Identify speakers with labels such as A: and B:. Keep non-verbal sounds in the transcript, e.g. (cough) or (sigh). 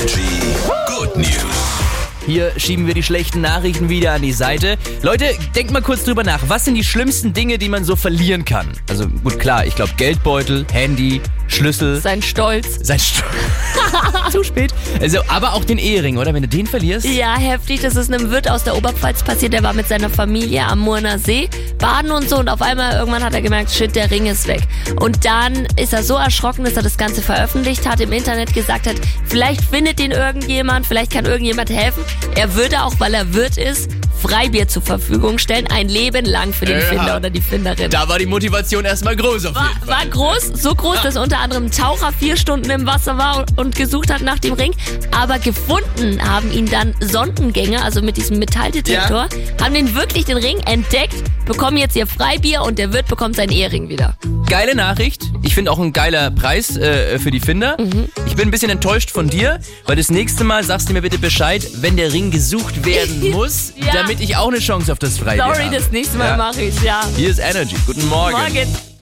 A: Energy Good News.
B: Hier schieben wir die schlechten Nachrichten wieder an die Seite. Leute, denkt mal kurz drüber nach. Was sind die schlimmsten Dinge, die man so verlieren kann? Also gut, klar, ich glaube Geldbeutel, Handy, Schlüssel.
C: Sein Stolz.
B: Sein St (laughs) Zu spät. Also, aber auch den Ehering, oder? Wenn du den verlierst.
C: Ja, heftig. Das ist einem Wirt aus der Oberpfalz passiert. Der war mit seiner Familie am Murner See baden und so. Und auf einmal irgendwann hat er gemerkt, shit, der Ring ist weg. Und dann ist er so erschrocken, dass er das Ganze veröffentlicht hat, im Internet gesagt hat, vielleicht findet ihn irgendjemand, vielleicht kann irgendjemand helfen. Er würde auch, weil er Wirt ist, Freibier zur Verfügung stellen, ein Leben lang für den
B: Ja.
C: Finder oder die Finderin.
B: Da war die Motivation erstmal groß auf
C: War, war groß, so groß, dass unter anderem ein Taucher vier Stunden im Wasser war und gesucht hat nach dem Ring. Aber gefunden haben ihn dann Sondengänger, also mit diesem Metalldetektor, haben den wirklich den Ring entdeckt, bekommen jetzt ihr Freibier und der Wirt bekommt seinen Ehering wieder.
B: Geile Nachricht. Ich finde auch ein geiler Preis äh, für die Finder. Ich bin ein bisschen enttäuscht von dir, weil das nächste Mal sagst du mir bitte Bescheid, wenn der Ring gesucht werden (laughs) muss,
C: Ja.
B: damit ich auch eine Chance auf das Freibier
C: Sorry,
B: habe.
C: das nächste Mal
B: Ja.
C: mache ich ja.
B: Hier ist Energy. Guten Morgen.
C: Morgen.